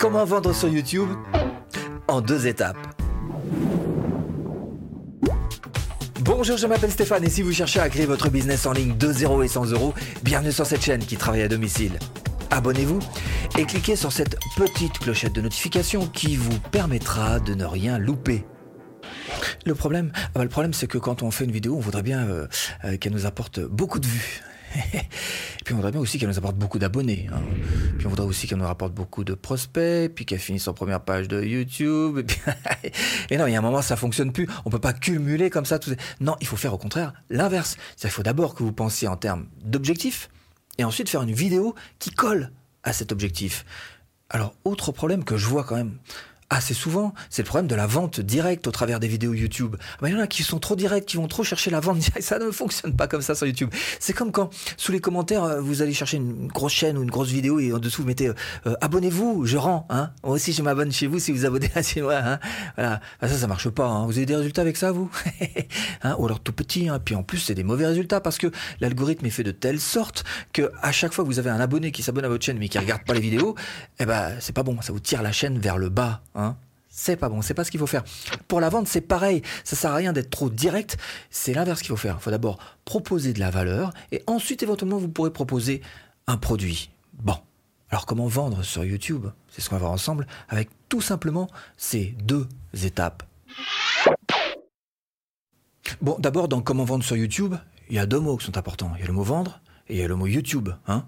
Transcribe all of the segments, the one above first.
Comment vendre sur YouTube En deux étapes. Bonjour, je m'appelle Stéphane et si vous cherchez à créer votre business en ligne de 0 et 100 euros, bienvenue sur cette chaîne qui travaille à domicile. Abonnez-vous et cliquez sur cette petite clochette de notification qui vous permettra de ne rien louper. Le problème, bah, le problème c'est que quand on fait une vidéo, on voudrait bien euh, euh, qu'elle nous apporte beaucoup de vues. et puis on voudrait bien aussi qu'elle nous apporte beaucoup d'abonnés. Hein. Puis on voudrait aussi qu'elle nous rapporte beaucoup de prospects, puis qu'elle finisse en première page de YouTube. Et, non, il y a un moment, ça fonctionne plus. On peut pas cumuler comme ça. Non, il faut faire au contraire l'inverse. Il faut d'abord que vous pensiez en termes d'objectifs, et ensuite faire une vidéo qui colle à cet objectif. Alors, autre problème que je vois quand même assez souvent, c'est le problème de la vente directe au travers des vidéos YouTube. Ah ben, il y en a qui sont trop directs, qui vont trop chercher la vente. Ça ne fonctionne pas comme ça sur YouTube. C'est comme quand, sous les commentaires, euh, vous allez chercher une grosse chaîne ou une grosse vidéo et en dessous vous mettez euh, euh, abonnez-vous, je rends. Hein. Moi aussi, je m'abonne chez vous si vous abonnez à chez moi. Hein. Voilà. Ah, ça, ça marche pas. Hein. Vous avez des résultats avec ça, vous? Hein Ou alors tout petit. Hein. Puis en plus, c'est des mauvais résultats parce que l'algorithme est fait de telle sorte que à chaque fois que vous avez un abonné qui s'abonne à votre chaîne mais qui regarde pas les vidéos, eh ben c'est pas bon. Ça vous tire la chaîne vers le bas. Hein c'est pas bon, c'est pas ce qu'il faut faire. Pour la vente, c'est pareil, ça sert à rien d'être trop direct, c'est l'inverse qu'il faut faire. Il faut d'abord proposer de la valeur et ensuite éventuellement vous pourrez proposer un produit. Bon, alors comment vendre sur YouTube? C'est ce qu'on va voir ensemble avec tout simplement ces deux étapes. Bon, d'abord dans comment vendre sur YouTube, il y a deux mots qui sont importants. Il y a le mot vendre et il y a le mot YouTube. Hein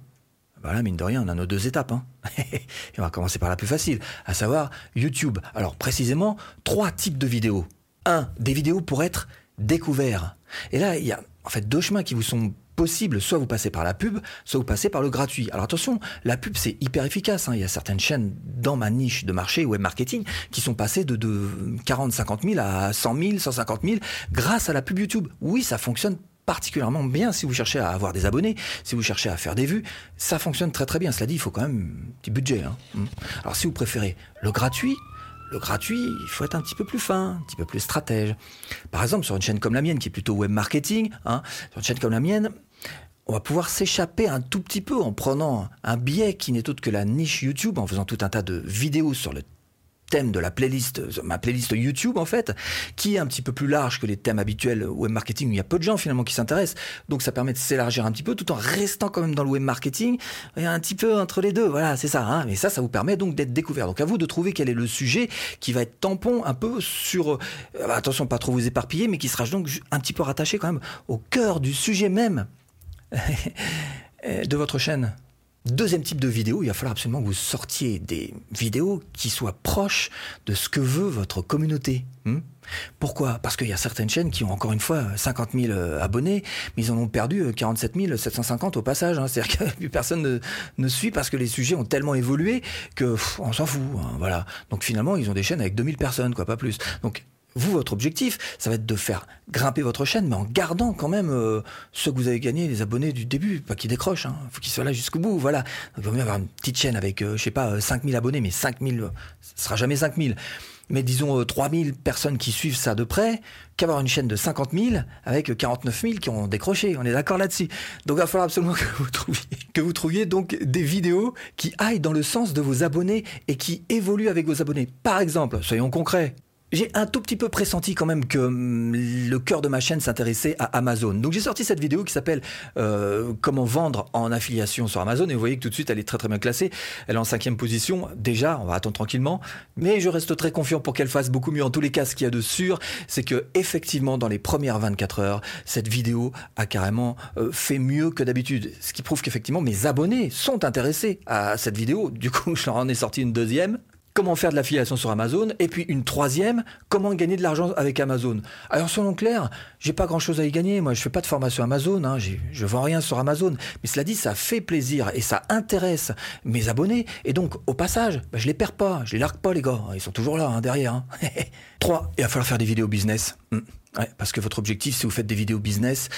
voilà, mine de rien, on a nos deux étapes. Hein. et on va commencer par la plus facile, à savoir YouTube. Alors précisément, trois types de vidéos. Un, des vidéos pour être découverts. Et là, il y a en fait deux chemins qui vous sont possibles. Soit vous passez par la pub, soit vous passez par le gratuit. Alors attention, la pub c'est hyper efficace. Hein. Il y a certaines chaînes dans ma niche de marché web marketing qui sont passées de, de 40, 50 000 à 100 000, 150 000 grâce à la pub YouTube. Oui, ça fonctionne particulièrement bien si vous cherchez à avoir des abonnés, si vous cherchez à faire des vues, ça fonctionne très très bien. Cela dit, il faut quand même un petit budget. Hein. Hmm. Alors si vous préférez le gratuit, le gratuit, il faut être un petit peu plus fin, un petit peu plus stratège. Par exemple, sur une chaîne comme la mienne, qui est plutôt web marketing, hein, sur une chaîne comme la mienne, on va pouvoir s'échapper un tout petit peu en prenant un biais qui n'est autre que la niche YouTube, en faisant tout un tas de vidéos sur le thème de la playlist, ma playlist YouTube en fait, qui est un petit peu plus large que les thèmes habituels web marketing où il y a peu de gens finalement qui s'intéressent. Donc ça permet de s'élargir un petit peu tout en restant quand même dans le web marketing, et un petit peu entre les deux. Voilà, c'est ça. Hein. Mais ça, ça vous permet donc d'être découvert. Donc à vous de trouver quel est le sujet qui va être tampon un peu sur, euh, attention pas trop vous éparpiller, mais qui sera donc un petit peu rattaché quand même au cœur du sujet même de votre chaîne. Deuxième type de vidéo, il va falloir absolument que vous sortiez des vidéos qui soient proches de ce que veut votre communauté. Hmm Pourquoi? Parce qu'il y a certaines chaînes qui ont encore une fois 50 000 euh, abonnés, mais ils en ont perdu 47 euh, 750 au passage. Hein. C'est-à-dire que plus personne ne, suit parce que les sujets ont tellement évolué que on s'en fout. Hein, voilà. Donc finalement, ils ont des chaînes avec 2000 personnes, quoi, pas plus. Vous, votre objectif, ça va être de faire grimper votre chaîne, mais en gardant quand même euh, ceux que vous avez gagnés, les abonnés du début, pas qu'ils décrochent, hein. faut qu'ils soient là jusqu'au bout, voilà. Il vaut mieux avoir une petite chaîne avec, euh, je sais pas, 5000 euh, abonnés, mais 5000, ce sera jamais 5000. Mais disons 3000 personnes qui suivent ça de près, qu'avoir une chaîne de 50 000 avec 49 000 qui ont décroché. On est d'accord là-dessus. Donc il va falloir absolument que vous trouviez, que vous trouviez donc des vidéos qui aillent dans le sens de vos abonnés et qui évoluent avec vos abonnés. Par exemple, soyons concrets, j'ai un tout petit peu pressenti quand même que hum, le cœur de ma chaîne s'intéressait à Amazon. Donc j'ai sorti cette vidéo qui s'appelle euh, Comment vendre en affiliation sur Amazon et vous voyez que tout de suite elle est très très bien classée. Elle est en cinquième position. Déjà, on va attendre tranquillement, mais je reste très confiant pour qu'elle fasse beaucoup mieux. En tous les cas, ce qu'il y a de sûr, c'est que effectivement dans les premières 24 heures, cette vidéo a carrément euh, fait mieux que d'habitude. Ce qui prouve qu'effectivement mes abonnés sont intéressés à cette vidéo. Du coup, je leur en ai sorti une deuxième comment faire de l'affiliation sur Amazon, et puis une troisième, comment gagner de l'argent avec Amazon. Alors soyons clairs, j'ai pas grand chose à y gagner, moi je fais pas de formation Amazon, hein, je vends rien sur Amazon, mais cela dit, ça fait plaisir et ça intéresse mes abonnés, et donc au passage, bah, je les perds pas, je les largue pas les gars, ils sont toujours là hein, derrière. Hein. Trois, il va falloir faire des vidéos business. Hmm. Parce que votre objectif, si vous faites des vidéos business,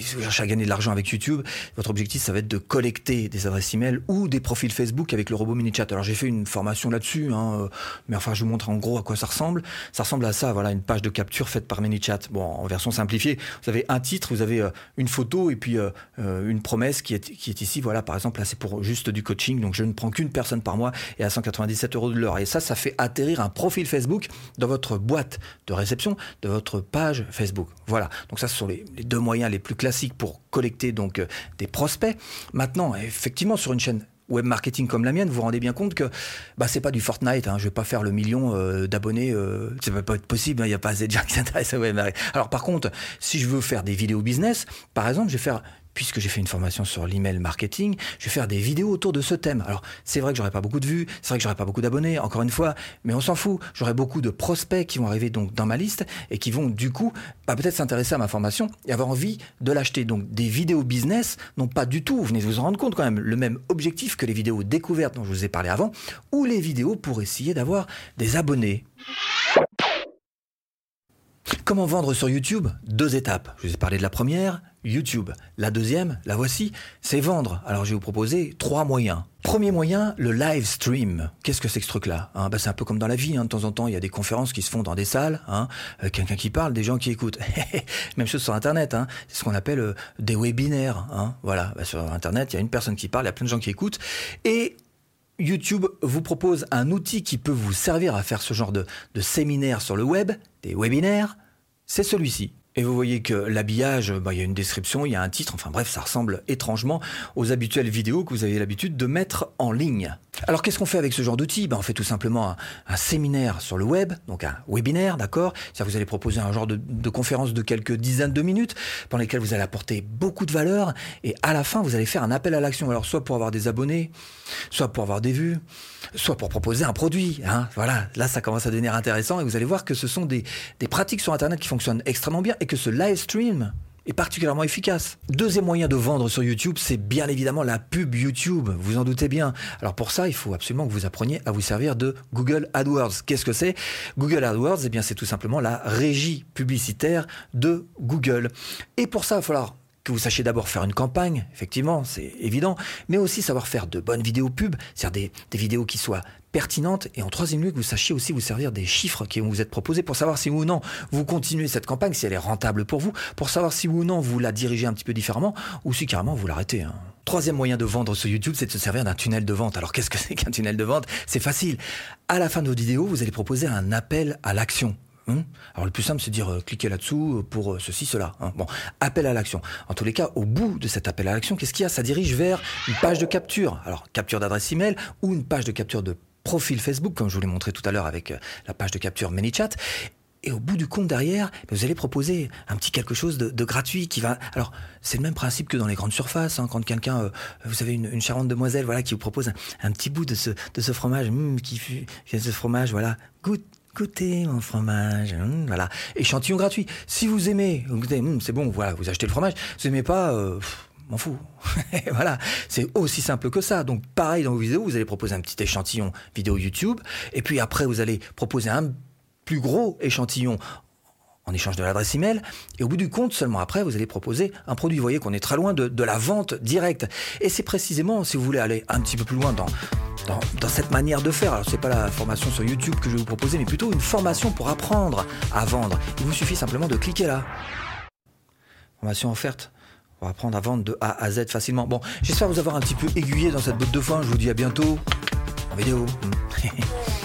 si vous cherchez à gagner de l'argent avec YouTube, votre objectif, ça va être de collecter des adresses email ou des profils Facebook avec le robot MiniChat. Alors j'ai fait une formation là-dessus, hein, euh, mais enfin je vous montre en gros à quoi ça ressemble. Ça ressemble à ça, voilà, une page de capture faite par MiniChat. Bon, en version simplifiée, vous avez un titre, vous avez euh, une photo et puis euh, une promesse qui est, qui est ici. Voilà, par exemple, là c'est pour juste du coaching, donc je ne prends qu'une personne par mois et à 197 euros de l'heure. Et ça, ça fait atterrir un profil Facebook dans votre boîte de réception de votre page Facebook. Voilà. Donc ça, ce sont les, deux moyens les plus classiques pour collecter donc euh, des prospects. Maintenant, effectivement, sur une chaîne web marketing comme la mienne, vous vous rendez bien compte que bah c'est pas du Fortnite. Hein, je vais pas faire le million euh, d'abonnés. Euh, ça va pas être possible. Hein, il n'y a pas assez de gens qui s'intéressent à web Alors par contre, si je veux faire des vidéos business, par exemple, je vais faire puisque j'ai fait une formation sur l'email marketing, je vais faire des vidéos autour de ce thème. Alors, c'est vrai que j'aurai pas beaucoup de vues, c'est vrai que j'aurai pas beaucoup d'abonnés, encore une fois, mais on s'en fout. J'aurai beaucoup de prospects qui vont arriver donc dans ma liste et qui vont du coup bah, peut-être s'intéresser à ma formation et avoir envie de l'acheter. Donc, des vidéos business n'ont pas du tout, vous venez de vous en rendre compte quand même, le même objectif que les vidéos découvertes dont je vous ai parlé avant, ou les vidéos pour essayer d'avoir des abonnés. Comment vendre sur YouTube Deux étapes. Je vous ai parlé de la première, YouTube. La deuxième, la voici, c'est vendre. Alors je vais vous proposer trois moyens. Premier moyen, le live stream. Qu'est-ce que c'est que ce truc-là hein? Bah, C'est un peu comme dans la vie. Hein. De temps en temps, il y a des conférences qui se font dans des salles. Hein. Euh, quelqu'un qui parle, des gens qui écoutent. Même chose sur Internet. Hein. C'est ce qu'on appelle euh, des webinaires. Hein. Voilà. Bah, sur Internet, il y a une personne qui parle, il y a plein de gens qui écoutent. Et YouTube vous propose un outil qui peut vous servir à faire ce genre de, séminaire sur le web, des webinaires c'est celui-ci. Et vous voyez que l'habillage, bah, il y a une description, il y a un titre, enfin bref, ça ressemble étrangement aux habituelles vidéos que vous avez l'habitude de mettre en ligne. Alors qu'est-ce qu'on fait avec ce genre d'outil bah, On fait tout simplement un, séminaire sur le web, donc un webinaire, d'accord? Vous allez proposer un genre de, conférence de quelques dizaines de minutes, pendant lesquelles vous allez apporter beaucoup de valeur, et à la fin, vous allez faire un appel à l'action. Alors soit pour avoir des abonnés, soit pour avoir des vues, soit pour proposer un produit. Hein. Voilà, là ça commence à devenir intéressant, et vous allez voir que ce sont des, pratiques sur Internet qui fonctionnent extrêmement bien que ce live stream est particulièrement efficace. Deuxième moyen de vendre sur YouTube, c'est bien évidemment la pub YouTube, vous en doutez bien. Alors pour ça, il faut absolument que vous appreniez à vous servir de Google AdWords. Qu'est-ce que c'est? Google AdWords, eh bien c'est tout simplement la régie publicitaire de Google. Et pour ça, il va falloir que vous sachiez d'abord faire une campagne, effectivement, c'est évident, mais aussi savoir faire de bonnes vidéos pub, c'est-à-dire des, vidéos qui soient pertinentes, et en troisième lieu, que vous sachiez aussi vous servir des chiffres qui vont vous être proposés pour savoir si ou non vous continuez cette campagne, si elle est rentable pour vous, pour savoir si ou non vous la dirigez un petit peu différemment, ou si carrément vous l'arrêtez. Hein. Troisième moyen de vendre sur YouTube, c'est de se servir d'un tunnel de vente. Alors qu'est-ce que c'est qu'un tunnel de vente? C'est facile. À la fin de vos vidéos, vous allez proposer un appel à l'action. Hein Alors le plus simple, c'est de dire euh, cliquez là-dessous euh, pour euh, ceci, cela. Hein. Bon, appel à l'action. En tous les cas, au bout de cet appel à l'action, qu'est-ce qu'il y a? Ça dirige vers une page de capture. Alors capture d'adresse email ou une page de capture de profil Facebook, comme je vous l'ai montré tout à l'heure avec la page de capture ManyChat. Et au bout du compte derrière, vous allez proposer un petit quelque chose de, gratuit qui va. Alors, c'est le même principe que dans les grandes surfaces. Hein, quand quelqu'un, vous savez, une, une, charmante demoiselle, voilà, qui vous propose un, petit bout de ce, de fromage, hum, qui fait ce fromage, voilà, goûte, goûtez mon fromage, hum, voilà. Échantillon gratuit. Si vous aimez, hum, c'est bon, voilà, vous achetez le fromage. Si vous aimez pas, euh, m'en fous. voilà, c'est aussi simple que ça. Donc pareil dans vos vidéos, vous allez proposer un petit échantillon vidéo YouTube, et puis après vous allez proposer un plus gros échantillon en échange de l'adresse email. Et au bout du compte, seulement après, vous allez proposer un produit. Vous voyez qu'on est très loin de, la vente directe. Et c'est précisément, si vous voulez aller un petit peu plus loin dans, dans, cette manière de faire. Alors c'est pas la formation sur YouTube que je vais vous proposer, mais plutôt une formation pour apprendre à vendre. Il vous suffit simplement de cliquer là. Formation offerte. On va apprendre à vendre de A à Z facilement. Bon, j'espère vous avoir un petit peu aiguillé dans cette botte de foin. Je vous dis à bientôt en vidéo.